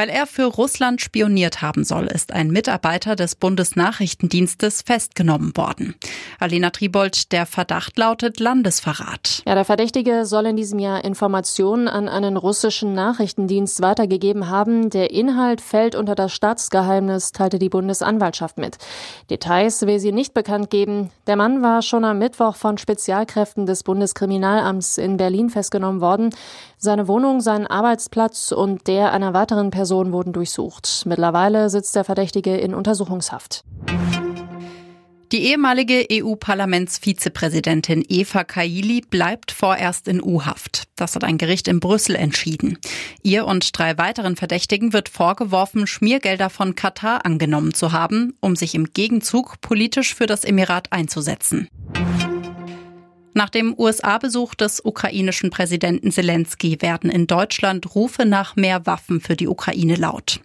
Weil er für Russland spioniert haben soll, ist ein Mitarbeiter des Bundesnachrichtendienstes festgenommen worden. Alena Tribold, der Verdacht lautet Landesverrat. Ja, der Verdächtige soll in diesem Jahr Informationen an einen russischen Nachrichtendienst weitergegeben haben. Der Inhalt fällt unter das Staatsgeheimnis, teilte die Bundesanwaltschaft mit. Details will sie nicht bekannt geben. Der Mann war schon am Mittwoch von Spezialkräften des Bundeskriminalamts in Berlin festgenommen worden. Seine Wohnung, sein Arbeitsplatz und der einer weiteren Person wurden durchsucht. Mittlerweile sitzt der Verdächtige in Untersuchungshaft. Die ehemalige EU-Parlamentsvizepräsidentin Eva Kaili bleibt vorerst in U-Haft. Das hat ein Gericht in Brüssel entschieden. Ihr und drei weiteren Verdächtigen wird vorgeworfen, Schmiergelder von Katar angenommen zu haben, um sich im Gegenzug politisch für das Emirat einzusetzen. Nach dem USA-Besuch des ukrainischen Präsidenten Zelensky werden in Deutschland Rufe nach mehr Waffen für die Ukraine laut.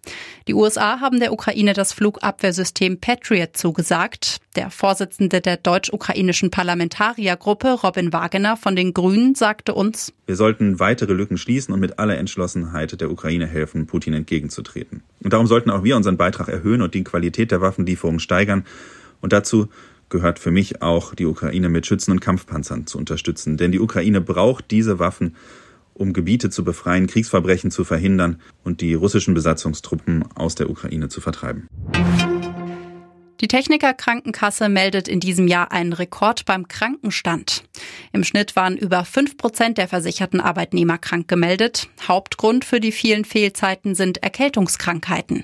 Die USA haben der Ukraine das Flugabwehrsystem Patriot zugesagt. Der Vorsitzende der deutsch-ukrainischen Parlamentariergruppe, Robin Wagener von den Grünen, sagte uns, wir sollten weitere Lücken schließen und mit aller Entschlossenheit der Ukraine helfen, Putin entgegenzutreten. Und darum sollten auch wir unseren Beitrag erhöhen und die Qualität der Waffenlieferungen steigern. Und dazu gehört für mich auch, die Ukraine mit Schützen und Kampfpanzern zu unterstützen. Denn die Ukraine braucht diese Waffen, um Gebiete zu befreien, Kriegsverbrechen zu verhindern und die russischen Besatzungstruppen aus der Ukraine zu vertreiben. Die Techniker Krankenkasse meldet in diesem Jahr einen Rekord beim Krankenstand. Im Schnitt waren über fünf Prozent der versicherten Arbeitnehmer krank gemeldet. Hauptgrund für die vielen Fehlzeiten sind Erkältungskrankheiten.